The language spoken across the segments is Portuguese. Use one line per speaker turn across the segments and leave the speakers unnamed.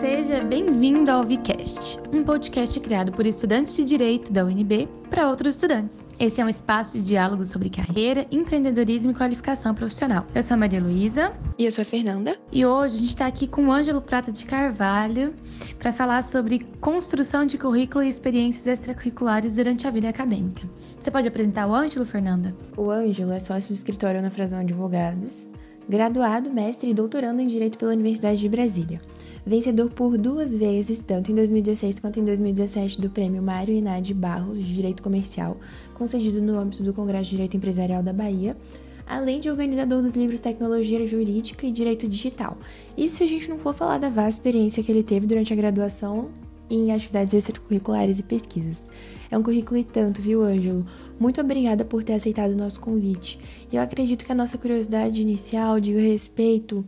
Seja bem-vindo ao Vicast, um podcast criado por estudantes de Direito da UNB para outros estudantes. Esse é um espaço de diálogo sobre carreira, empreendedorismo e qualificação profissional. Eu sou a Maria Luísa.
E eu sou a Fernanda.
E hoje a gente está aqui com o Ângelo Prata de Carvalho para falar sobre construção de currículo e experiências extracurriculares durante a vida acadêmica. Você pode apresentar o Ângelo, Fernanda?
O Ângelo é sócio do escritório na Frazão Advogados, graduado, mestre e doutorando em Direito pela Universidade de Brasília. Vencedor por duas vezes, tanto em 2016 quanto em 2017, do Prêmio Mário Inade Barros de Direito Comercial, concedido no âmbito do Congresso de Direito Empresarial da Bahia, além de organizador dos livros Tecnologia Jurídica e Direito Digital. Isso se a gente não for falar da vasta experiência que ele teve durante a graduação em atividades extracurriculares e pesquisas. É um currículo e tanto, viu, Ângelo? Muito obrigada por ter aceitado o nosso convite. Eu acredito que a nossa curiosidade inicial diga respeito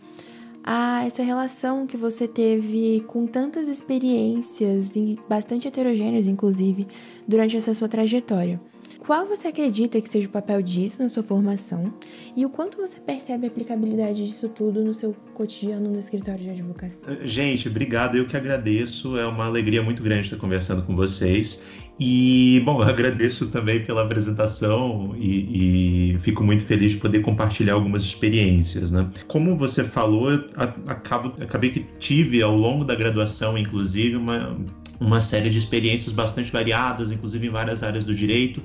a essa relação que você teve com tantas experiências, bastante heterogêneas, inclusive, durante essa sua trajetória. Qual você acredita que seja o papel disso na sua formação e o quanto você percebe a aplicabilidade disso tudo no seu cotidiano no escritório de advocacia?
Gente, obrigado, eu que agradeço. É uma alegria muito grande estar conversando com vocês. E, bom, eu agradeço também pela apresentação e, e, fico muito feliz de poder compartilhar algumas experiências, né? Como você falou, acabo, acabei que tive ao longo da graduação, inclusive, uma, uma série de experiências bastante variadas, inclusive em várias áreas do direito,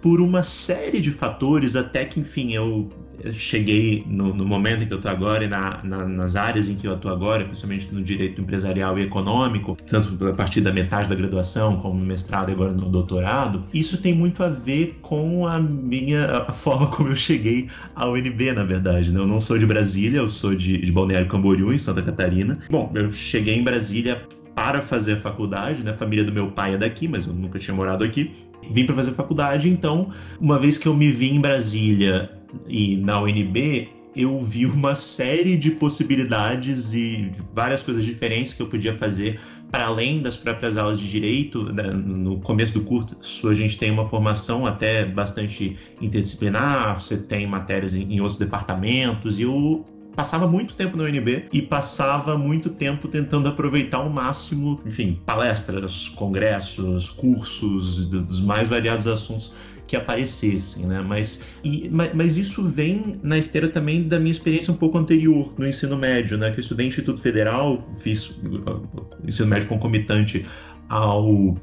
por uma série de fatores, até que, enfim, eu cheguei no, no momento em que eu estou agora e na, na, nas áreas em que eu estou agora, principalmente no direito empresarial e econômico, tanto a partir da metade da graduação, como mestrado e agora no doutorado, isso tem muito a ver com a minha a forma como eu cheguei à UNB, na verdade. Né? Eu não sou de Brasília, eu sou de, de Balneário Camboriú, em Santa Catarina. Bom, eu cheguei em Brasília para fazer a faculdade, né? A família do meu pai é daqui, mas eu nunca tinha morado aqui. Vim para fazer faculdade, então, uma vez que eu me vi em Brasília e na UNB, eu vi uma série de possibilidades e várias coisas diferentes que eu podia fazer para além das próprias aulas de direito. Né? No começo do curso, a gente tem uma formação até bastante interdisciplinar, você tem matérias em, outros departamentos, e eu passava muito tempo na UNB e passava muito tempo tentando aproveitar ao máximo, enfim, palestras, congressos, cursos dos mais variados assuntos que aparecessem, né? Mas, e, mas, isso vem na esteira também da minha experiência um pouco anterior no ensino médio, né? Que eu estudei em Instituto Federal, fiz uh, ensino médio concomitante ao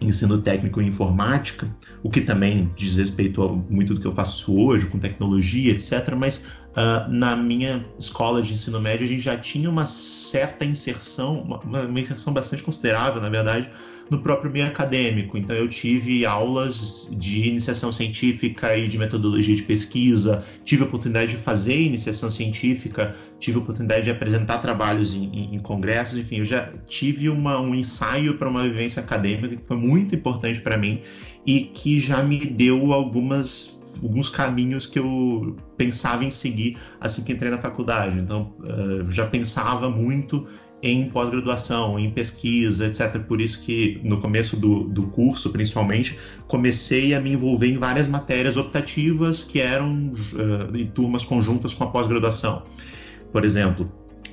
ensino técnico em informática, o que também diz respeito a muito do que eu faço hoje, com tecnologia, etc. Mas uh, na minha escola de ensino médio a gente já tinha uma certa inserção, uma, uma inserção bastante considerável, na verdade, no próprio meio acadêmico. Então eu tive aulas de iniciação científica e de metodologia de pesquisa, tive a oportunidade de fazer iniciação científica, tive a oportunidade de apresentar trabalhos em, em, em congressos, enfim, eu já tive uma, um ensaio para uma vivência acadêmica que foi muito importante para mim e que já me deu algumas alguns caminhos que eu pensava em seguir assim que entrei na faculdade. Então, uh, já pensava muito em pós-graduação, em pesquisa, etc. Por isso que no começo do, do curso, principalmente, comecei a me envolver em várias matérias optativas que eram uh, em turmas conjuntas com a pós-graduação, por exemplo.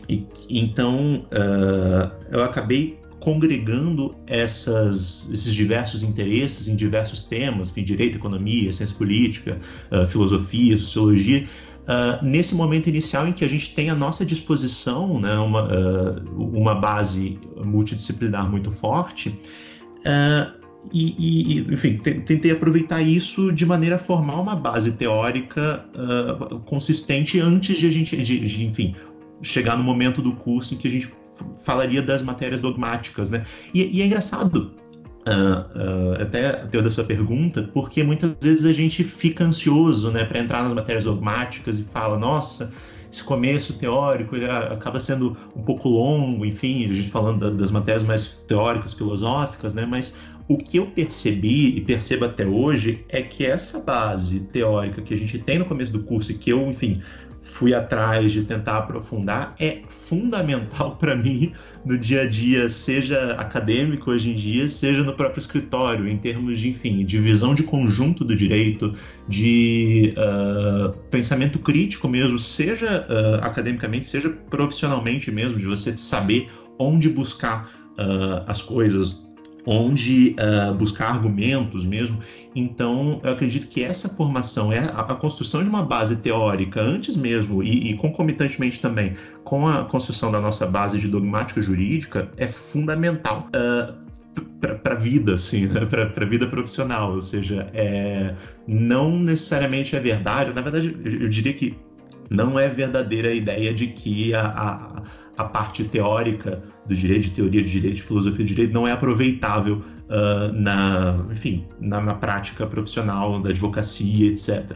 E, então, uh, eu acabei congregando essas, esses diversos interesses em diversos temas, direito, economia, ciência política, uh, filosofia, sociologia, uh, nesse momento inicial em que a gente tem à nossa disposição né, uma, uh, uma base multidisciplinar muito forte, uh, e, e, enfim, tentei aproveitar isso de maneira a formar uma base teórica consistente antes de a gente, de, de, enfim, chegar no momento do curso em que a gente falaria das matérias dogmáticas, né? E, e é engraçado Uh, uh, até a da sua pergunta, porque muitas vezes a gente fica ansioso né, para entrar nas matérias dogmáticas e fala, nossa, esse começo teórico ele acaba sendo um pouco longo, enfim, a gente falando da, das matérias mais teóricas, filosóficas, né, mas o que eu percebi e percebo até hoje é que essa base teórica que a gente tem no começo do curso e que eu, enfim, fui atrás de tentar aprofundar é fundamental para mim no dia a dia, seja acadêmico hoje em dia, seja no próprio escritório, em termos de, enfim, de visão de conjunto do direito, de uh, pensamento crítico mesmo, seja uh, academicamente, seja profissionalmente mesmo, de você saber onde buscar uh, as coisas, onde buscar argumentos mesmo. Então, eu acredito que essa formação, é a, construção de uma base teórica, antes mesmo, e, e, concomitantemente também com a construção da nossa base de dogmática jurídica, é fundamental. Uh, para a vida, assim, né? para a vida profissional, ou seja, é, não necessariamente é verdade, na verdade, eu diria que não é verdadeira a ideia de que a, a, a parte teórica do direito, de teoria de direito, de filosofia de direito, não é aproveitável uh, na, enfim, na, na, prática profissional da advocacia, etc.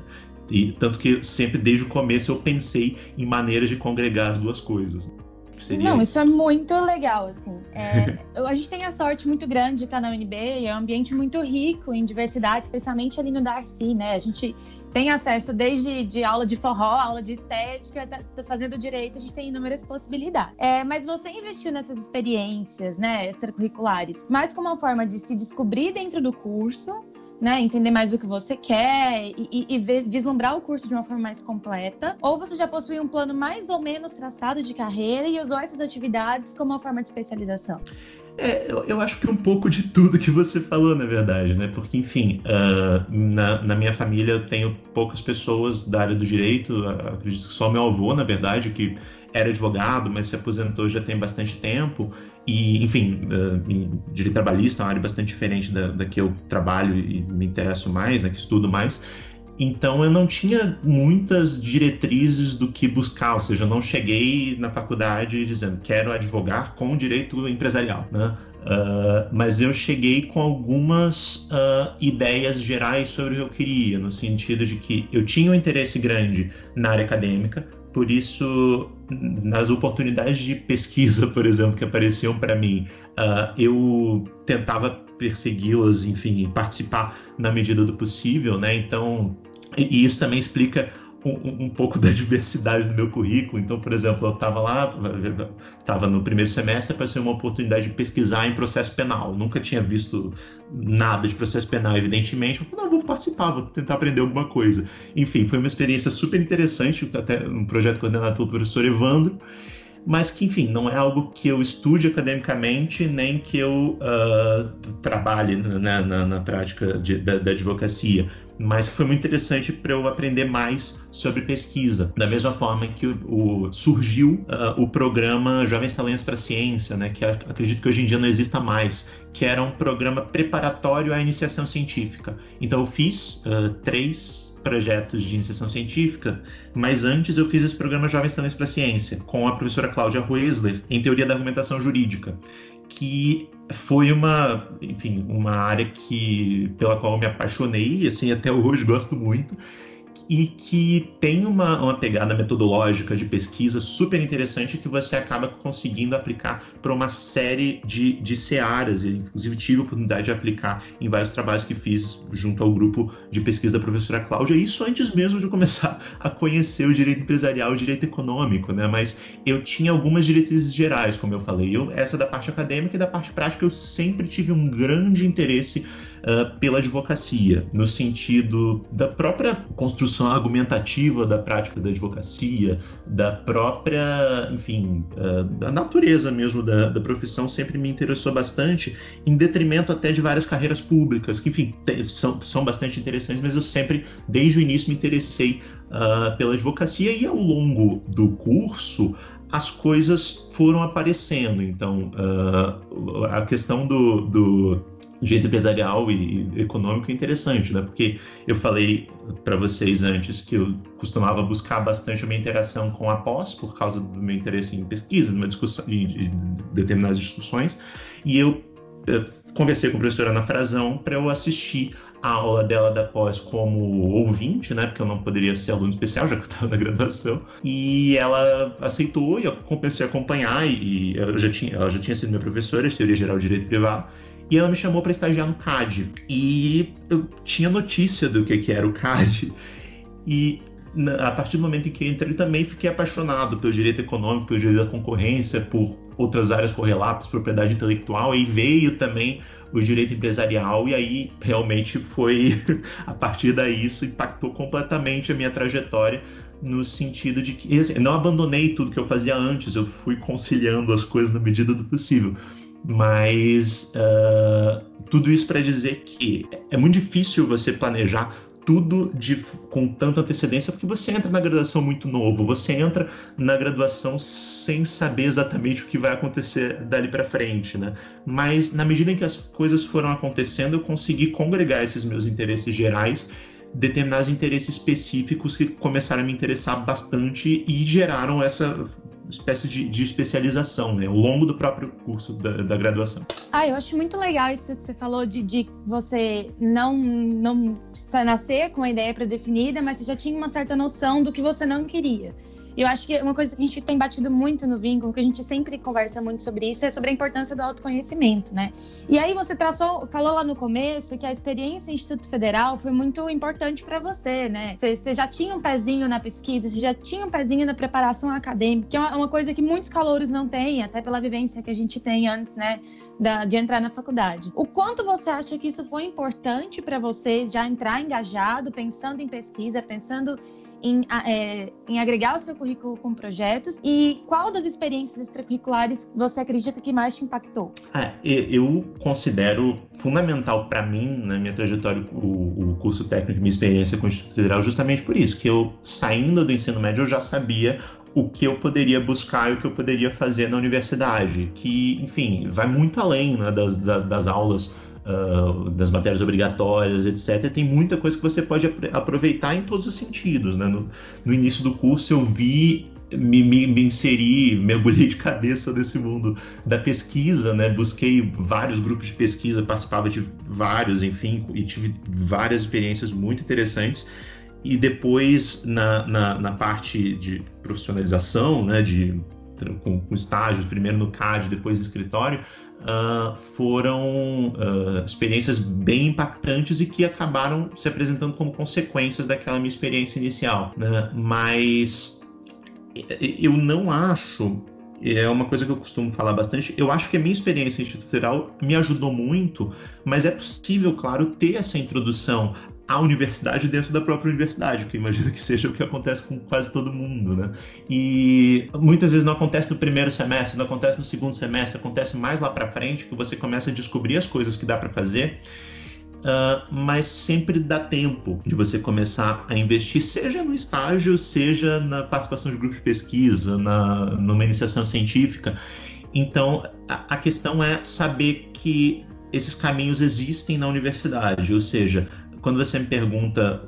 E tanto que sempre desde o começo eu pensei em maneiras de congregar as duas coisas.
Seria... Não, isso é muito legal, assim. É, a gente tem a sorte muito grande de estar na UNB, é um ambiente muito rico em diversidade, especialmente ali no Darcy, né? A gente tem acesso desde de aula de forró, aula de estética, tá, tá fazendo direito, a gente tem inúmeras possibilidades. É, mas você investiu nessas experiências, né, extracurriculares, mais como uma forma de se descobrir dentro do curso, né, entender mais o que você quer e, e, e ver, vislumbrar o curso de uma forma mais completa, ou você já possui um plano mais ou menos traçado de carreira e usou essas atividades como uma forma de especialização?
É, eu, eu, acho que um pouco de tudo que você falou, na verdade, né? Porque, enfim, uh, na, na, minha família eu tenho poucas pessoas da área do direito, acredito que só meu avô, na verdade, que era advogado, mas se aposentou já tem bastante tempo. E, enfim, uh, direito trabalhista é uma área bastante diferente da, da que eu trabalho e me interesso mais, né, que estudo mais. Então eu não tinha muitas diretrizes do que buscar, ou seja, eu não cheguei na faculdade dizendo quero advogar com direito empresarial, né? Uh, mas eu cheguei com algumas uh, ideias gerais sobre o que eu queria, no sentido de que eu tinha um interesse grande na área acadêmica, por isso, nas oportunidades de pesquisa, por exemplo, que apareciam para mim, uh, eu tentava persegui-las, enfim, participar na medida do possível, né? Então, e isso também explica um, um, pouco da diversidade do meu currículo. Então, por exemplo, eu estava lá, estava no primeiro semestre, apareceu uma oportunidade de pesquisar em processo penal. Nunca tinha visto nada de processo penal, evidentemente. Eu falei, não, vou participar, vou tentar aprender alguma coisa. Enfim, foi uma experiência super interessante, até um projeto coordenado pelo professor Evandro mas que, enfim, não é algo que eu estude academicamente, nem que eu uh, trabalhe na, na, na prática de, da, da, advocacia, mas que foi muito interessante para eu aprender mais sobre pesquisa. Da mesma forma que o, o surgiu uh, o programa Jovens Talentos para a Ciência, né, que acredito que hoje em dia não exista mais, que era um programa preparatório à iniciação científica. Então eu fiz uh, três projetos de iniciação científica, mas antes eu fiz esse programa Jovens Talentos para a Ciência, com a professora Cláudia Ruesler, em Teoria da Argumentação Jurídica, que foi uma, enfim, uma área que pela qual eu me apaixonei, assim, até hoje gosto muito, e que tem uma, uma pegada metodológica de pesquisa super interessante que você acaba conseguindo aplicar para uma série de, de searas. Eu, inclusive, tive a oportunidade de aplicar em vários trabalhos que fiz junto ao grupo de pesquisa da professora Cláudia, isso antes mesmo de começar a conhecer o direito empresarial e o direito econômico, né? Mas eu tinha algumas diretrizes gerais, como eu falei. Eu, essa da parte acadêmica e da parte prática, eu sempre tive um grande interesse uh, pela advocacia, no sentido da própria construção argumentativa da prática da advocacia, da própria, enfim, uh, da natureza mesmo da, da, profissão, sempre me interessou bastante, em detrimento até de várias carreiras públicas, que, enfim, são, são bastante interessantes, mas eu sempre, desde o início, me interessei uh, pela advocacia e ao longo do curso as coisas foram aparecendo. Então, uh, a questão do, do jeito empresarial e econômico é interessante, né? Porque eu falei para vocês antes que eu costumava buscar bastante a minha interação com a pós por causa do meu interesse em pesquisa, numa discussão, em determinadas discussões, e eu, eu conversei com a professora Ana Frazão para eu assistir a aula dela da pós como ouvinte, né? Porque eu não poderia ser aluno especial, já que eu estava na graduação. E ela aceitou e eu comecei a acompanhar. E, ela, já tinha, ela já tinha sido minha professora de Teoria Geral de Direito Privado. E ela me chamou para estagiar no CAD. E eu tinha notícia do que, que era o CAD. E a partir do momento em que entrei, também fiquei apaixonado pelo direito econômico, pelo direito da concorrência, por outras áreas correlatas, propriedade intelectual, e veio também o direito empresarial, e aí realmente foi, a partir daí, isso impactou completamente a minha trajetória, no sentido de que assim, não abandonei tudo que eu fazia antes, eu fui conciliando as coisas na medida do possível. Mas uh, tudo isso para dizer que é muito difícil você planejar tudo de, com tanta antecedência, porque você entra na graduação muito novo, você entra na graduação sem saber exatamente o que vai acontecer dali para frente, né? Mas na medida em que as coisas foram acontecendo, eu consegui congregar esses meus interesses gerais determinados interesses específicos que começaram a me interessar bastante e geraram essa espécie de, de especialização, né, ao longo do próprio curso da, da, graduação.
Ah, eu acho muito legal isso que você falou de, de você não, não nascer com a ideia pré-definida, mas você já tinha uma certa noção do que você não queria. Eu acho que uma coisa que a gente tem batido muito no vínculo, que a gente sempre conversa muito sobre isso, é sobre a importância do autoconhecimento, né? E aí você traçou, falou lá no começo que a experiência em Instituto Federal foi muito importante para você, né? Você, você, já tinha um pezinho na pesquisa, você já tinha um pezinho na preparação acadêmica, que é uma, uma coisa que muitos calouros não têm, até pela vivência que a gente tem antes, né, da, de entrar na faculdade. O quanto você acha que isso foi importante para vocês já entrar engajado, pensando em pesquisa, pensando em, é, em, agregar o seu currículo com projetos e qual das experiências extracurriculares você acredita que mais te impactou?
É, eu considero fundamental para mim, na minha trajetória, o, o, curso técnico e minha experiência com o Instituto Federal, justamente por isso, que eu, saindo do ensino médio, eu já sabia o que eu poderia buscar e o que eu poderia fazer na universidade, que, enfim, vai muito além né, das, das aulas uh, das matérias obrigatórias, etc. Tem muita coisa que você pode aproveitar em todos os sentidos. Né? No, no início do curso eu vi me, me, me inseri, mergulhei de cabeça nesse mundo da pesquisa, né? Busquei vários grupos de pesquisa, participava de vários, enfim, e tive várias experiências muito interessantes. E depois, na, na, na parte de profissionalização, né? De, com, com estágios, primeiro no CAD, depois no escritório, uh, foram uh, experiências bem impactantes e que acabaram se apresentando como consequências daquela minha experiência inicial. Né? Mas eu não acho é uma coisa que eu costumo falar bastante. Eu acho que a minha experiência institucional me ajudou muito, mas é possível, claro, ter essa introdução a universidade dentro da própria universidade, que eu imagino que seja o que acontece com quase todo mundo, né? E muitas vezes não acontece no primeiro semestre, não acontece no segundo semestre, acontece mais lá para frente que você começa a descobrir as coisas que dá para fazer. Uh, mas sempre dá tempo de você começar a investir, seja no estágio, seja na participação de grupos de pesquisa, na, numa iniciação científica. Então, a, a questão é saber que esses caminhos existem na universidade, ou seja, quando você me pergunta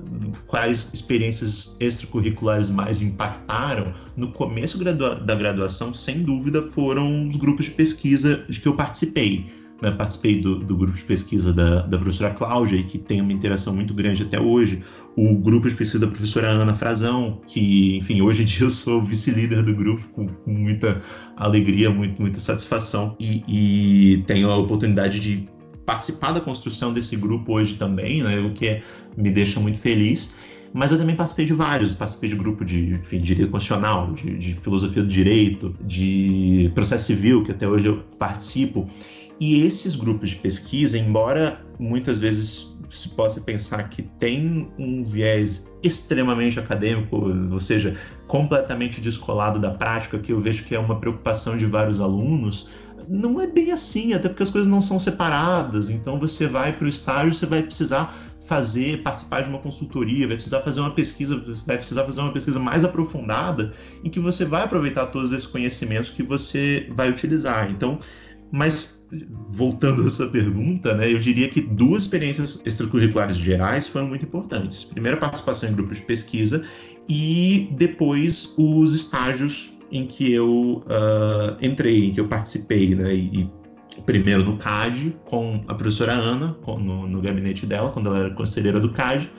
quais experiências extracurriculares mais impactaram, no começo da graduação, sem dúvida, foram os grupos de pesquisa de que eu participei. Né? Participei do, do, grupo de pesquisa da, da professora Cláudia, que tem uma interação muito grande até hoje. O grupo de pesquisa da professora Ana Frazão, que, enfim, hoje em dia eu sou vice-líder do grupo, com, com, muita alegria, muito, muita satisfação. E, e tenho a oportunidade de participar da construção desse grupo hoje também, né, o que me deixa muito feliz. Mas eu também participei de vários, participei de grupo de, de direito constitucional, de, de filosofia do direito, de processo civil, que até hoje eu participo. E esses grupos de pesquisa, embora muitas vezes se possa pensar que tem um viés extremamente acadêmico, ou seja, completamente descolado da prática, que eu vejo que é uma preocupação de vários alunos, não é bem assim, até porque as coisas não são separadas. Então você vai para o estágio, você vai precisar fazer, participar de uma consultoria, vai precisar fazer uma pesquisa, vai precisar fazer uma pesquisa mais aprofundada em que você vai aproveitar todos esses conhecimentos que você vai utilizar. Então, mas voltando a essa pergunta, né, eu diria que duas experiências extracurriculares gerais foram muito importantes. Primeiro, a participação em grupos de pesquisa e depois os estágios em que eu uh, entrei, em que eu participei, né? E, primeiro no CAD, com a professora Ana, com, no, no, gabinete dela, quando ela era conselheira do CAD.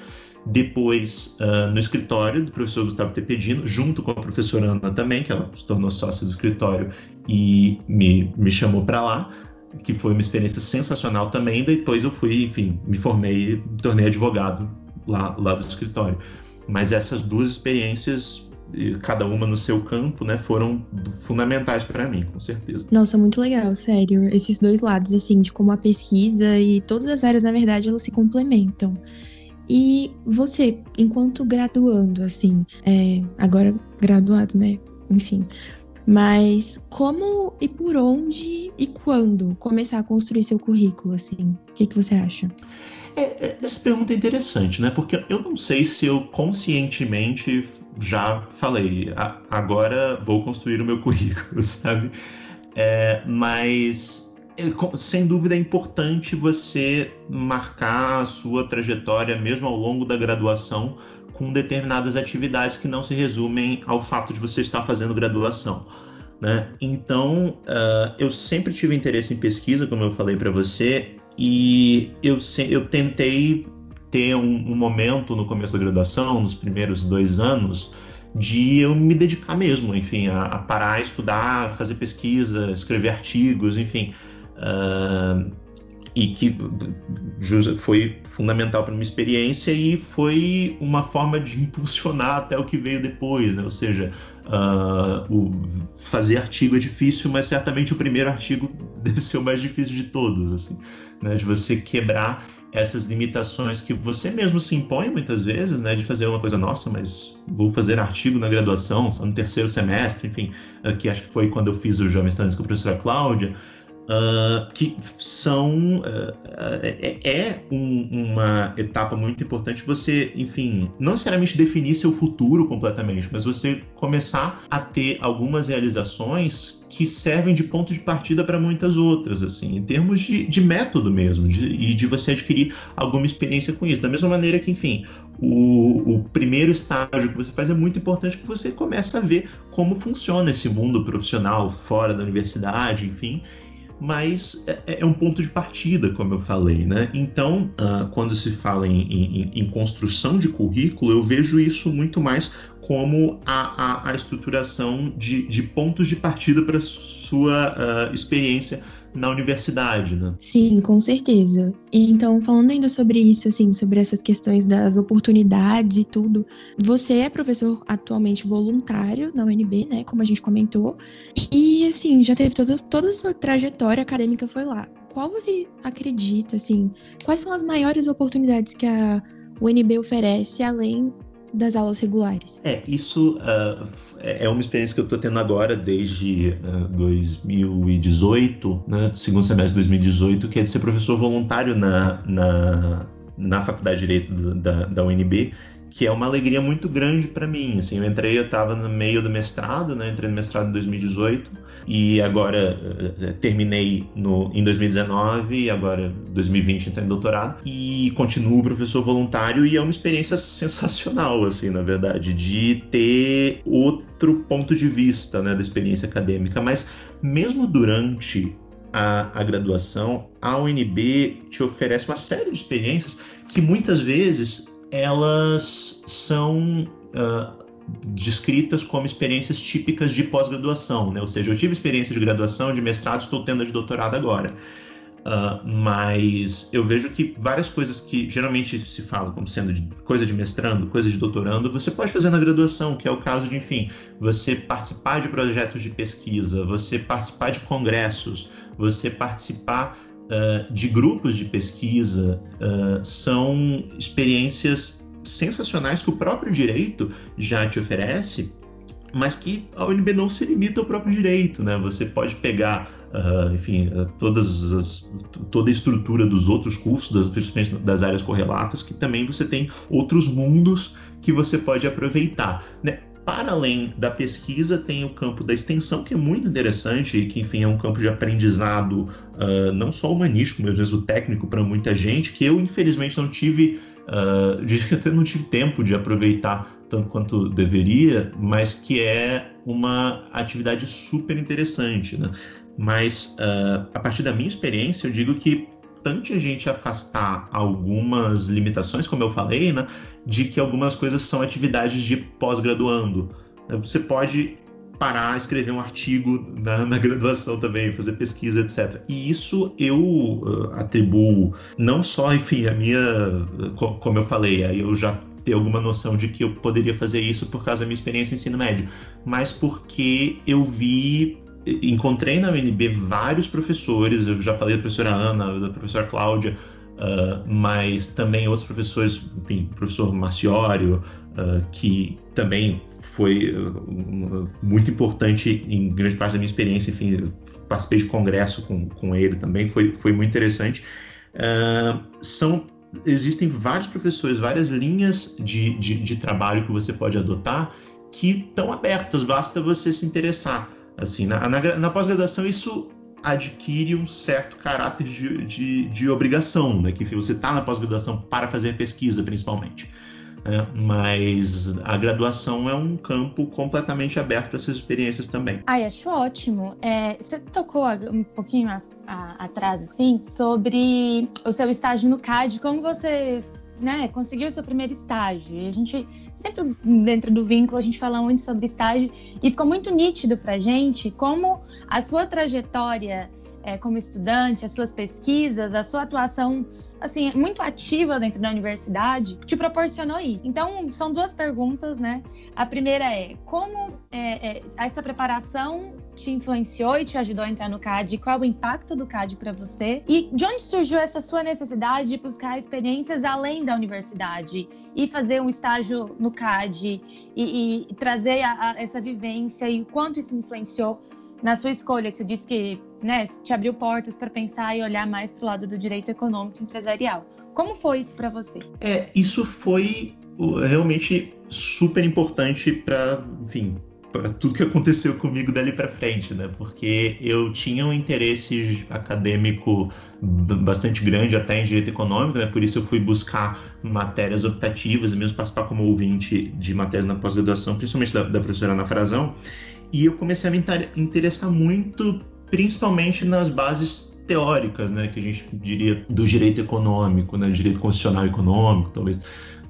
Depois, uh, no escritório do professor Gustavo Tepedino, junto com a professora Ana também, que ela se tornou sócia do escritório e me, me chamou para lá, que foi uma experiência sensacional também. Depois eu fui, enfim, me formei, me tornei advogado lá, lá do escritório. mas essas duas experiências cada uma no seu campo, né, foram fundamentais para mim, com certeza.
Nossa, muito legal, sério. Esses dois lados, assim, de como a pesquisa e todas as áreas, na verdade, elas se complementam. E você, enquanto graduando, assim, é, agora graduado, né? Enfim. Mas como e por onde e quando começar a construir seu currículo, assim? O que, que você acha?
É, é, essa pergunta é interessante, né? Porque eu não sei se eu conscientemente já falei, agora vou construir o meu currículo, sabe? É, mas é, sem dúvida é importante você marcar a sua trajetória mesmo ao longo da graduação com determinadas atividades que não se resumem ao fato de você estar fazendo graduação. Né? Então, uh, eu sempre tive interesse em pesquisa, como eu falei para você, e eu, eu tentei ter um, um, momento no começo da graduação, nos primeiros dois anos, de eu me dedicar mesmo, enfim, a, a parar, estudar, fazer pesquisa, escrever artigos, enfim. Uh, e que foi fundamental para minha experiência e foi uma forma de impulsionar até o que veio depois, né? Ou seja, uh, o fazer artigo é difícil, mas certamente o primeiro artigo deve ser o mais difícil de todos, assim, né? De você quebrar essas limitações que você mesmo se impõe muitas vezes, né, de fazer uma coisa nossa, mas vou fazer artigo na graduação, só no terceiro semestre, enfim, que acho que foi quando eu fiz o Jovem Estudantes com a professora Cláudia, uh, que são uh, é, é um, uma etapa muito importante você, enfim, não necessariamente definir seu futuro completamente, mas você começar a ter algumas realizações que servem de ponto de partida para muitas outras, assim, em termos de, de método mesmo, de, e de você adquirir alguma experiência com isso. Da mesma maneira que, enfim, o, o, primeiro estágio que você faz é muito importante que você comece a ver como funciona esse mundo profissional fora da universidade, enfim, mas é, é, um ponto de partida, como eu falei, né? Então, uh, quando se fala em, em, em, construção de currículo, eu vejo isso muito mais como a, a, a estruturação de, de, pontos de partida para sua uh, experiência na universidade, né?
Sim, com certeza. Então, falando ainda sobre isso, assim, sobre essas questões das oportunidades e tudo, você é professor atualmente voluntário na UNB, né? Como a gente comentou. E, assim, já teve todo, toda a sua trajetória acadêmica foi lá. Qual você acredita, assim, quais são as maiores oportunidades que a UNB oferece além das aulas regulares.
É, isso uh, é uma experiência que eu estou tendo agora desde uh, 2018, né, segundo semestre de 2018, que é de ser professor voluntário na, na, na Faculdade de Direito da, da UNB que é uma alegria muito grande para mim. Assim, eu entrei, eu estava no meio do mestrado, né? Entrei no mestrado em 2018 e agora uh, terminei no, em 2019 e agora 2020 entrei em doutorado e continuo professor voluntário e é uma experiência sensacional, assim, na verdade, de ter outro ponto de vista, né, da experiência acadêmica. Mas mesmo durante a, a, graduação, a UNB te oferece uma série de experiências que muitas vezes elas são uh, descritas como experiências típicas de pós-graduação, né? Ou seja, eu tive experiência de graduação, de mestrado, estou tendo a de doutorado agora. Uh, mas eu vejo que várias coisas que geralmente se fala como sendo de, coisa de mestrando, coisa de doutorando, você pode fazer na graduação, que é o caso de, enfim, você participar de projetos de pesquisa, você participar de congressos, você participar uh, de grupos de pesquisa uh, são experiências sensacionais que o próprio direito já te oferece, mas que a UNB não se limita ao próprio direito, né? Você pode pegar, uh, enfim, todas as, toda a estrutura dos outros cursos, principalmente das áreas correlatas, que também você tem outros mundos que você pode aproveitar. Né? Para além da pesquisa, tem o campo da extensão, que é muito interessante e que, enfim, é um campo de aprendizado uh, não só humanístico, mas mesmo técnico para muita gente, que eu, infelizmente, não tive, uh, que até não tive tempo de aproveitar tanto quanto deveria, mas que é uma atividade super interessante, né? Mas, uh, a partir da minha experiência, eu digo que importante a gente afastar algumas limitações, como eu falei, né, de que algumas coisas são atividades de pós-graduando. Você pode parar, escrever um artigo na, na, graduação também, fazer pesquisa, etc. E isso eu uh, atribuo não só, enfim, a minha, como eu falei, aí eu já ter alguma noção de que eu poderia fazer isso por causa da minha experiência em ensino médio, mas porque eu vi encontrei na UNB vários professores, eu já falei da professora Ana, da professora Cláudia, uh, mas também outros professores, enfim, professor Maciório, uh, que também foi uh, muito importante em grande parte da minha experiência, enfim, participei de congresso com, com ele também, foi, foi muito interessante. são existem vários professores, várias linhas de, de, de trabalho que você pode adotar que estão abertas, basta você se interessar. Assim, na, na, na pós-graduação isso adquire um certo caráter de, de, de obrigação, né? Que você está na pós-graduação para fazer pesquisa, principalmente. É, mas a graduação é um campo completamente aberto para essas experiências também.
Ai, acho ótimo. É, você tocou um pouquinho a, a, atrás, assim, sobre o seu estágio no CAD, como você né, conseguiu seu primeiro estágio. E a gente, sempre dentro do vínculo, a gente fala muito sobre estágio e ficou muito nítido para gente como a sua trajetória é, como estudante, as suas pesquisas, a sua atuação assim muito ativa dentro da universidade te proporcionou isso. Então são duas perguntas, né? A primeira é como é, é, essa preparação te influenciou e te ajudou a entrar no CAD? Qual é o impacto do CAD para você? E de onde surgiu essa sua necessidade de buscar experiências além da universidade e fazer um estágio no CAD e, e trazer a, a, essa vivência e o quanto isso influenciou na sua escolha, que você disse que né, te abriu portas para pensar e olhar mais para o lado do direito econômico empresarial. Como foi isso para você?
É, isso foi realmente super importante para, enfim, para tudo que aconteceu comigo dali para frente, né? Porque eu tinha um interesse acadêmico bastante grande até em direito econômico, né? Por isso eu fui buscar matérias optativas e mesmo participar como ouvinte de matérias na pós-graduação, principalmente da, da professora Ana Frazão. E eu comecei a me interessar muito, principalmente nas bases teóricas, né, que a gente diria do direito econômico, né, direito constitucional econômico, talvez,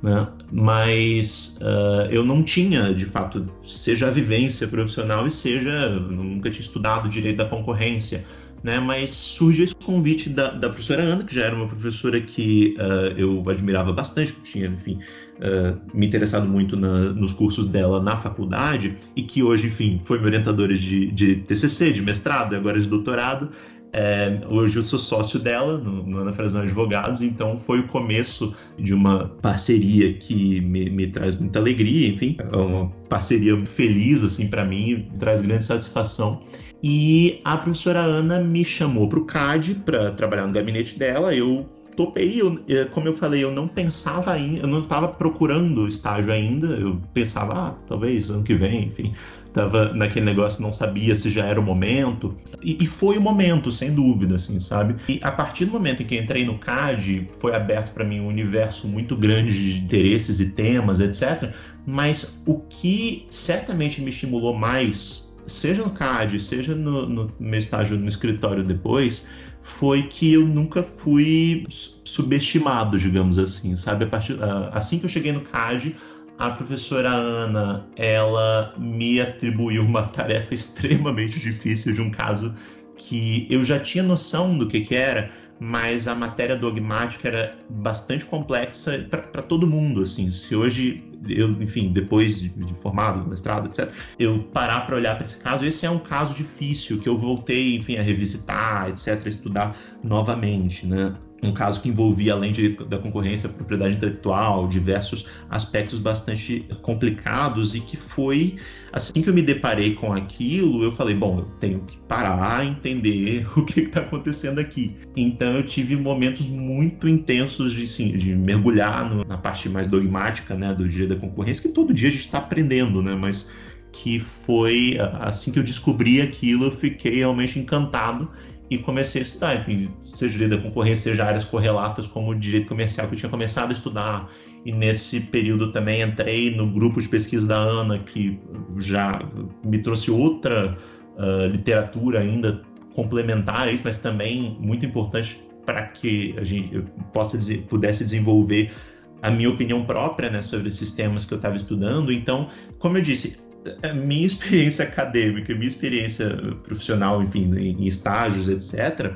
né, mas uh, eu não tinha, de fato, seja a vivência profissional e seja, nunca tinha estudado direito da concorrência, né, mas surgiu esse convite da, da, professora Ana, que já era uma professora que uh, eu admirava bastante, que tinha, enfim, uh, me interessado muito na, nos cursos dela na faculdade e que hoje, enfim, foi minha orientadora de, de TCC, de mestrado agora de doutorado. É, hoje eu sou sócio dela no, no Ana Frazão Advogados, então foi o começo de uma parceria que me, me traz muita alegria, enfim, é uma parceria feliz assim para mim, traz grande satisfação. E a professora Ana me chamou para o CAD para trabalhar no gabinete dela. Eu topei, eu, é, como eu falei, eu não pensava ainda, eu não estava procurando estágio ainda. Eu pensava, ah, talvez ano que vem, enfim. Tava naquele negócio, não sabia se já era o momento. E, e, foi o momento, sem dúvida, assim, sabe? E a partir do momento em que entrei no CAD, foi aberto para mim um universo muito grande de interesses e temas, etc. Mas o que certamente me estimulou mais seja no CAD, seja no, no meu estágio no escritório depois, foi que eu nunca fui subestimado, digamos assim, sabe? Partir, assim que eu cheguei no CAD, a professora Ana, ela me atribuiu uma tarefa extremamente difícil de um caso que eu já tinha noção do que, que era, mas a matéria dogmática era bastante complexa para todo mundo. Assim, se hoje eu, enfim, depois de, de formado, mestrado, etc., eu parar para olhar para esse caso, esse é um caso difícil que eu voltei, enfim, a revisitar, etc., a estudar novamente, né? Um caso que envolvia, além de, da concorrência, propriedade intelectual, diversos aspectos bastante complicados e que foi, assim que eu me deparei com aquilo, eu falei, bom, eu tenho que parar, entender o que está acontecendo aqui. Então eu tive momentos muito intensos de, sim, de mergulhar no, na parte mais dogmática né, do dia da concorrência, que todo dia a gente está aprendendo, né, mas que foi assim que eu descobri aquilo, eu fiquei realmente encantado e comecei a estudar, enfim, seja direito da concorrência, seja áreas correlatas como direito comercial que eu tinha começado a estudar. E nesse período também entrei no grupo de pesquisa da Ana, que já me trouxe outra uh, literatura ainda complementar a isso, mas também muito importante para que a gente possa pudesse desenvolver a minha opinião própria né, sobre esses temas que eu estava estudando. Então, como eu disse, a minha experiência acadêmica, minha experiência profissional, enfim, em estágios, etc.,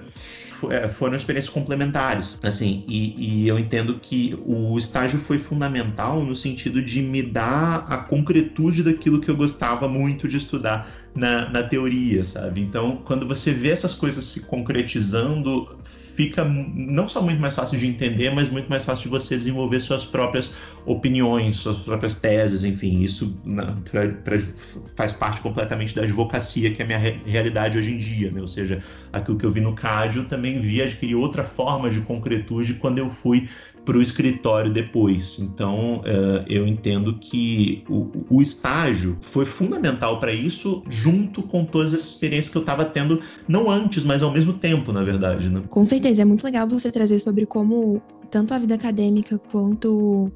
é, foram experiências complementares, assim, e, e, eu entendo que o estágio foi fundamental no sentido de me dar a concretude daquilo que eu gostava muito de estudar na, na teoria, sabe? Então, quando você vê essas coisas se concretizando, fica não só muito mais fácil de entender, mas muito mais fácil de você desenvolver suas próprias opiniões, suas próprias teses, enfim, isso na, pra, pra, faz parte completamente da advocacia, que é a minha re realidade hoje em dia, né? ou seja, aquilo que eu vi no CAD, eu também vi adquirir outra forma de concretude quando eu fui para o escritório depois. Então, uh, eu entendo que o, o estágio foi fundamental para isso, junto com todas as experiências que eu estava tendo, não antes, mas ao mesmo tempo, na verdade. Né?
Com certeza, é muito legal você trazer sobre como tanto a vida acadêmica quanto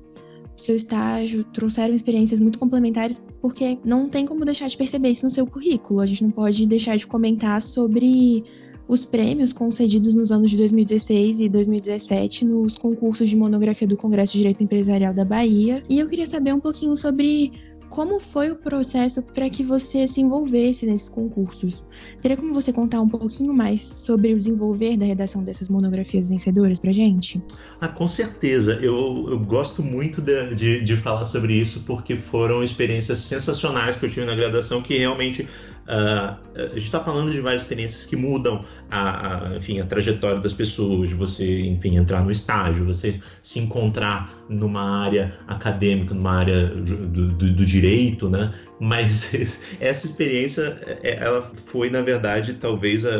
seu estágio trouxeram experiências muito complementares, porque não tem como deixar de perceber isso no seu currículo. A gente não pode deixar de comentar sobre os prêmios concedidos nos anos de 2016 e 2017 nos concursos de monografia do Congresso de Direito Empresarial da Bahia. E eu queria saber um pouquinho sobre como foi o processo para que você se envolvesse nesses concursos? Teria como você contar um pouquinho mais sobre o desenvolver da redação dessas monografias vencedoras para gente?
Ah, com certeza. Eu, eu gosto muito de, de, de, falar sobre isso porque foram experiências sensacionais que eu tive na graduação que realmente Uh, a gente está falando de várias experiências que mudam a, a, enfim, a trajetória das pessoas, de você, enfim, entrar no estágio, você se encontrar numa área acadêmica, numa área do, do, do direito, né? Mas essa experiência, é, ela foi, na verdade, talvez a,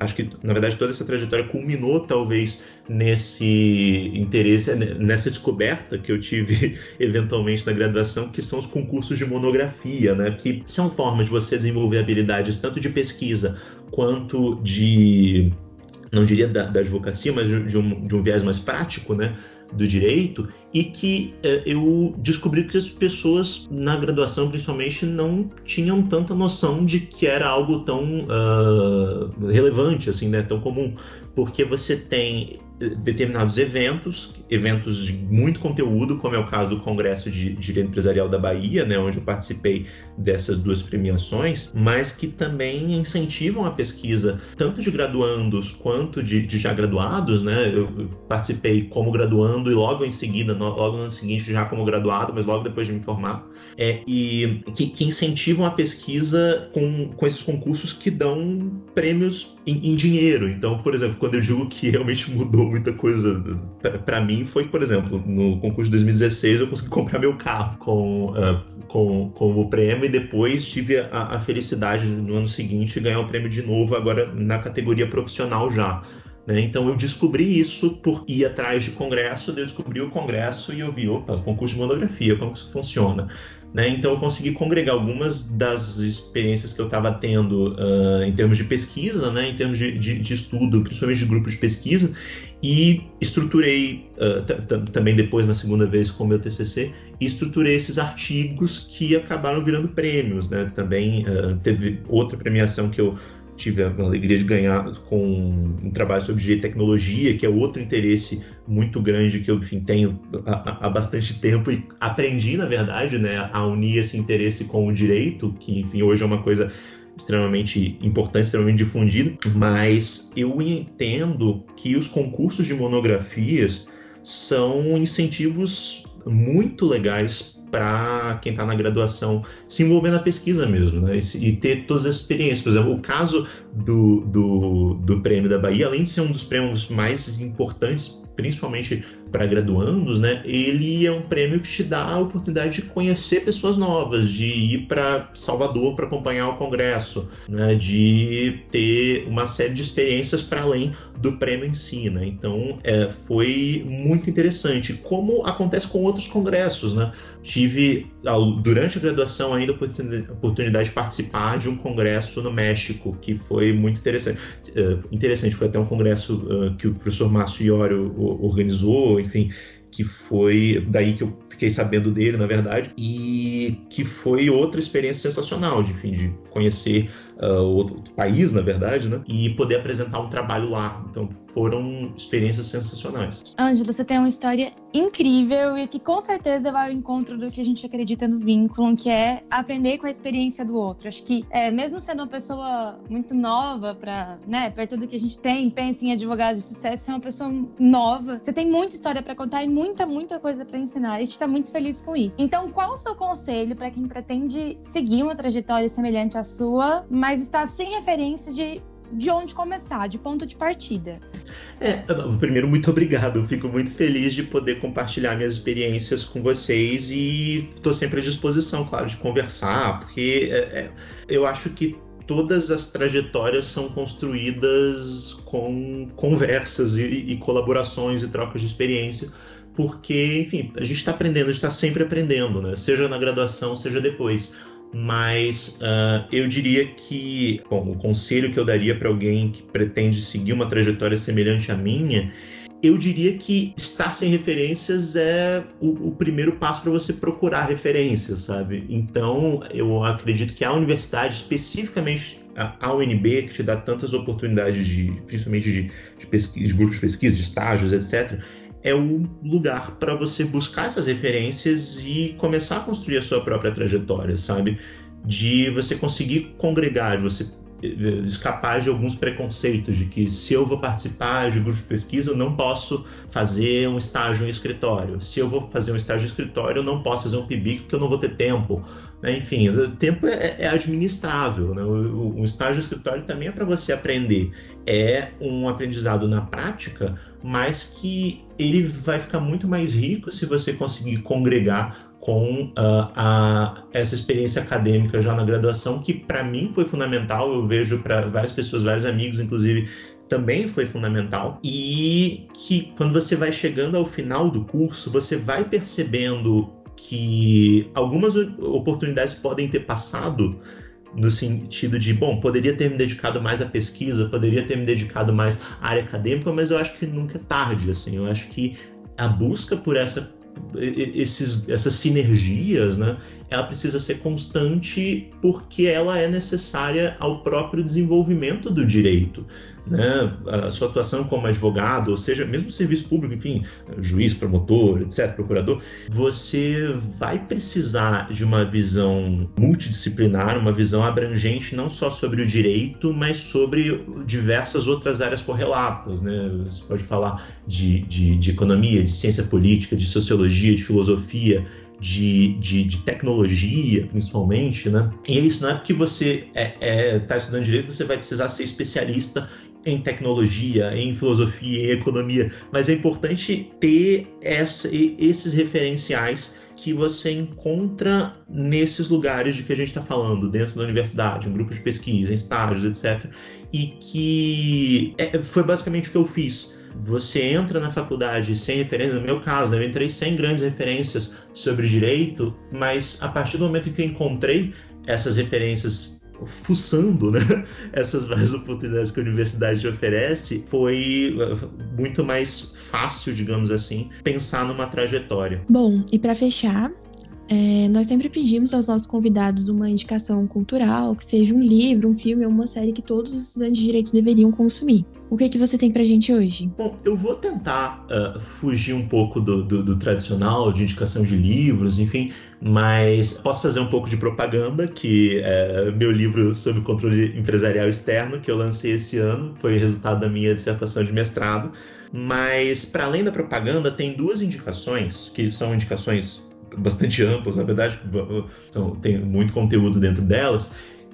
acho que, na verdade, toda essa trajetória culminou, talvez, nesse interesse, nessa descoberta que eu tive eventualmente na graduação, que são os concursos de monografia, né? Que são formas de você desenvolver habilidades tanto de pesquisa quanto de não diria da, da advocacia, mas de um, de um viés mais prático, né? do direito e que é, eu descobri que as pessoas na graduação principalmente não tinham tanta noção de que era algo tão uh, relevante assim né tão comum porque você tem determinados eventos, eventos de muito conteúdo, como é o caso do Congresso de Direito Empresarial da Bahia, né, onde eu participei dessas duas premiações, mas que também incentivam a pesquisa tanto de graduandos quanto de, de já graduados, né? Eu participei como graduando e logo em seguida, logo no ano seguinte já como graduado, mas logo depois de me formar, é, e que, que incentivam a pesquisa com, com esses concursos que dão prêmios em, em dinheiro. Então, por exemplo, quando eu digo que realmente mudou muita coisa para mim foi, por exemplo, no concurso de 2016 eu consegui comprar meu carro com, uh, com, com o prêmio e depois tive a, a felicidade no ano seguinte ganhar o prêmio de novo, agora na categoria profissional já. Né? Então eu descobri isso por ir atrás de congresso, eu descobri o congresso e eu vi, opa, concurso de monografia, como que isso funciona? Né? Então eu consegui congregar algumas das experiências que eu estava tendo uh, em termos de pesquisa, né? em termos de, de, de, estudo, principalmente de grupo de pesquisa, e estruturei uh, também depois na segunda vez com o meu TCC, estruturei esses artigos que acabaram virando prêmios. Né? Também uh, teve outra premiação que eu tive a alegria de ganhar com um trabalho sobre tecnologia, que é outro interesse muito grande que eu enfim, tenho há, há, bastante tempo e aprendi, na verdade, né, a unir esse interesse com o direito, que enfim, hoje é uma coisa extremamente importante, extremamente difundida, mas eu entendo que os concursos de monografias são incentivos muito legais para quem está na graduação se envolver na pesquisa mesmo, né? E, ter todas as experiências. Por exemplo, o caso do, do, do prêmio da Bahia, além de ser um dos prêmios mais importantes principalmente para graduandos, né, ele é um prêmio que te dá a oportunidade de conhecer pessoas novas, de ir para Salvador para acompanhar o congresso, né, de ter uma série de experiências para além do prêmio em si. Né? Então, é, foi muito interessante, como acontece com outros congressos. Né? Tive, durante a graduação, ainda a oportunidade de participar de um congresso no México, que foi muito interessante. Uh, interessante, foi até um congresso uh, que o professor Márcio Iório organizou, enfim, que foi daí que eu fiquei sabendo dele, na verdade, e que foi outra experiência sensacional, de, enfim, de conhecer uh, outro, outro, país, na verdade, né? E poder apresentar um trabalho lá. Então, foram experiências sensacionais.
Ângela, você tem uma história incrível e que com certeza vai ao encontro do que a gente acredita no vínculo, que é aprender com a experiência do outro. Acho que, é, mesmo sendo uma pessoa muito nova, para, né, perto do que a gente tem, pensa em advogado de sucesso, você é uma pessoa nova, você tem muita história para contar e muita, muita coisa para ensinar. A gente está muito feliz com isso. Então, qual o seu conselho para quem pretende seguir uma trajetória semelhante à sua, mas está sem referência de de onde começar, de ponto de partida.
É, primeiro, muito obrigado. Fico muito feliz de poder compartilhar minhas experiências com vocês e estou sempre à disposição, claro, de conversar, porque é, é, eu acho que todas as trajetórias são construídas com conversas e, e colaborações e trocas de experiência, porque, enfim, a gente está aprendendo, a gente está sempre aprendendo, né? Seja na graduação, seja depois. Mas uh, eu diria que, bom, o conselho que eu daria para alguém que pretende seguir uma trajetória semelhante à minha eu diria que estar sem referências é o, o primeiro passo para você procurar referências, sabe? Então, eu acredito que a universidade, especificamente a UNB, que te dá tantas oportunidades, de, principalmente de, de, pesquisa, de grupos de pesquisa, de estágios, etc., é o lugar para você buscar essas referências e começar a construir a sua própria trajetória, sabe? De você conseguir congregar, de você escapar de alguns preconceitos de que se eu vou participar de grupo de pesquisa eu não posso fazer um estágio em escritório se eu vou fazer um estágio em escritório eu não posso fazer um PIBIC porque eu não vou ter tempo? Enfim o tempo é, é administrável né? o, o, estágio escritório também é para você aprender é um aprendizado na prática mas que ele vai ficar muito mais rico se você conseguir congregar com uh, a, essa experiência acadêmica já na graduação, que para mim foi fundamental, eu vejo para várias pessoas, vários amigos, inclusive, também foi fundamental. E que quando você vai chegando ao final do curso, você vai percebendo que algumas oportunidades podem ter passado no sentido de, bom, poderia ter me dedicado mais à pesquisa, poderia ter me dedicado mais à área acadêmica, mas eu acho que nunca é tarde, assim, eu acho que a busca por essa esses, essas sinergias, né, ela precisa ser constante porque ela é necessária ao próprio desenvolvimento do direito né, a sua atuação como advogado, ou seja, mesmo serviço público, enfim, juiz, promotor, etc., procurador, você vai precisar de uma visão multidisciplinar, uma visão abrangente não só sobre o direito, mas sobre diversas outras áreas correlatas. Né? Você pode falar de, de, de economia, de ciência política, de sociologia, de filosofia, de, de, de, tecnologia, principalmente, né? E isso não é porque você está é, é, tá estudando direito, você vai precisar ser especialista em tecnologia, em filosofia, em economia, mas é importante ter essa, esses referenciais que você encontra nesses lugares de que a gente está falando, dentro da universidade, em grupos de pesquisa, em estágios, etc. E que é, foi basicamente o que eu fiz. Você entra na faculdade sem referência, no meu caso, né, eu entrei sem grandes referências sobre direito, mas a partir do momento que eu encontrei essas referências fuçando né, essas várias oportunidades que a universidade oferece, foi uh, muito mais fácil, digamos assim, pensar numa trajetória.
Bom, e para fechar, é, nós sempre pedimos aos nossos convidados uma indicação cultural, que seja um livro, um filme ou uma série que todos os estudantes de direitos deveriam consumir. O que, é que você tem pra gente hoje?
Bom, eu vou tentar uh, fugir um pouco do, do, do, tradicional, de indicação de livros, enfim, mas posso fazer um pouco de propaganda, que é meu livro sobre controle empresarial externo, que eu lancei esse ano, foi resultado da minha dissertação de mestrado. Mas, para além da propaganda, tem duas indicações, que são indicações bastante amplas, na verdade, são, tem muito conteúdo dentro delas,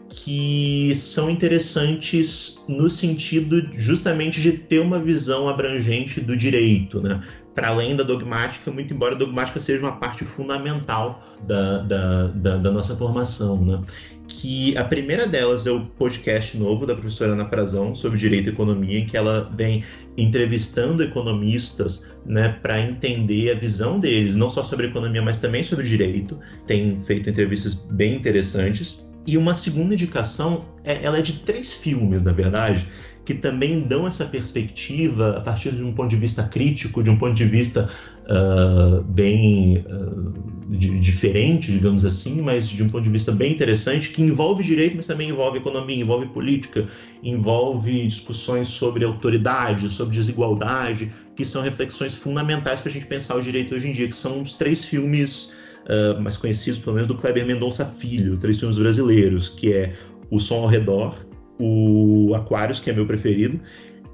que são interessantes no sentido justamente de ter uma visão abrangente do direito, né? Para além da dogmática, muito embora a dogmática seja uma parte fundamental da, da, da, da, nossa formação. Né? Que a primeira delas é o podcast novo da professora Ana Frazão sobre direito e economia, em que ela vem entrevistando economistas né, para entender a visão deles, não só sobre economia, mas também sobre direito. Tem feito entrevistas bem interessantes. E uma segunda indicação, é, ela é de três filmes, na verdade, que também dão essa perspectiva a partir de um ponto de vista crítico, de um ponto de vista uh, bem uh, de, diferente, digamos assim, mas de um ponto de vista bem interessante, que envolve direito, mas também envolve economia, envolve política, envolve discussões sobre autoridade, sobre desigualdade, que são reflexões fundamentais para a gente pensar o direito hoje em dia, que são os três filmes uh, mais conhecidos, pelo menos, do Kleber Mendonça Filho, três filmes brasileiros, que é O Som ao Redor, o Aquarius, que é meu preferido,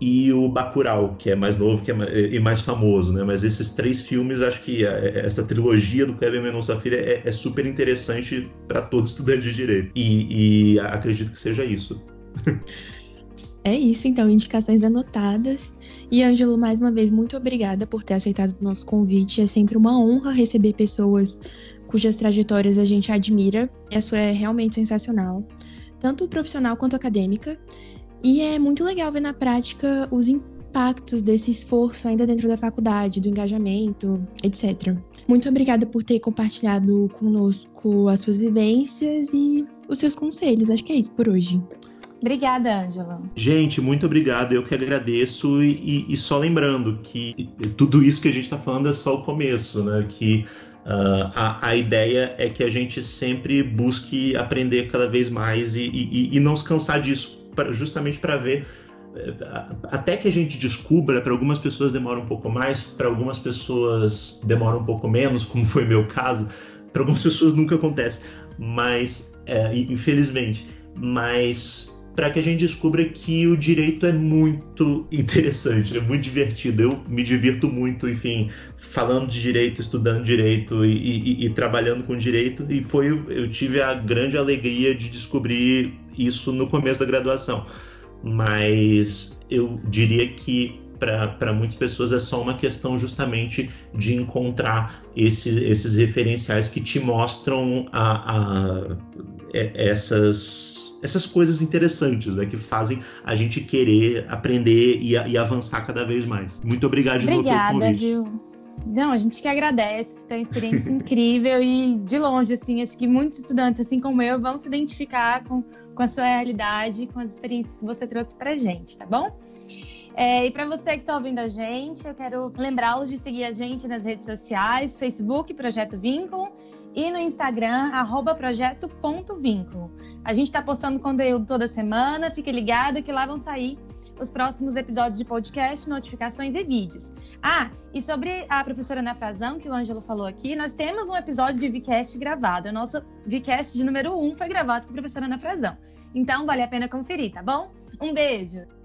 e o Bacurau, que é mais novo que é mais, e mais famoso, né? Mas esses três filmes, acho que essa trilogia do Kleber Mendonça Filho é, é super interessante para todo estudante de direito. E, e acredito que seja isso.
É isso, então, indicações anotadas. E, Ângelo, mais uma vez, muito obrigada por ter aceitado o nosso convite. É sempre uma honra receber pessoas cujas trajetórias a gente admira. A sua é realmente sensacional, tanto profissional quanto acadêmica. E é muito legal ver na prática os impactos desse esforço ainda dentro da faculdade, do engajamento, etc. Muito obrigada por ter compartilhado conosco as suas vivências e os seus conselhos. Acho que é isso por hoje.
Obrigada, Ângela.
Gente, muito obrigado. Eu que agradeço. E, e, só lembrando que tudo isso que a gente está falando é só o começo, né? Que uh, a, a, ideia é que a gente sempre busque aprender cada vez mais e, e, e não se cansar disso, pra, justamente para ver. Eh, até que a gente descubra, para algumas pessoas demora um pouco mais, para algumas pessoas demora um pouco menos, como foi meu caso, para algumas pessoas nunca acontece, mas é, infelizmente. Mas para que a gente descubra que o direito é muito interessante, é muito divertido. Eu me divirto muito, enfim, falando de direito, estudando direito e, e, e trabalhando com direito. E foi, eu tive a grande alegria de descobrir isso no começo da graduação. Mas eu diria que para muitas pessoas é só uma questão justamente de encontrar esses, esses referenciais que te mostram a, a, é, essas essas coisas interessantes, né, que fazem a gente querer aprender e, e avançar cada vez mais. Muito obrigado de
Obrigada, novo pelo convite. Viu? Não, a gente que agradece, tem uma experiência incrível e de longe, assim, acho que muitos estudantes, assim como eu, vão se identificar com, com a sua realidade, com as experiências que você trouxe pra gente, tá bom? É, e para você que está ouvindo a gente, eu quero lembrá-los de seguir a gente nas redes sociais, Facebook, Projeto Vínculo, e no Instagram, projeto.vínculo. A gente está postando conteúdo toda semana, fique ligado que lá vão sair os próximos episódios de podcast, notificações e vídeos. Ah, e sobre a professora Ana Frazão, que o Ângelo falou aqui, nós temos um episódio de VCast gravado. O nosso VCast de número 1 foi gravado com a professora Ana Frazão. Então, vale a pena conferir, tá bom? Um beijo!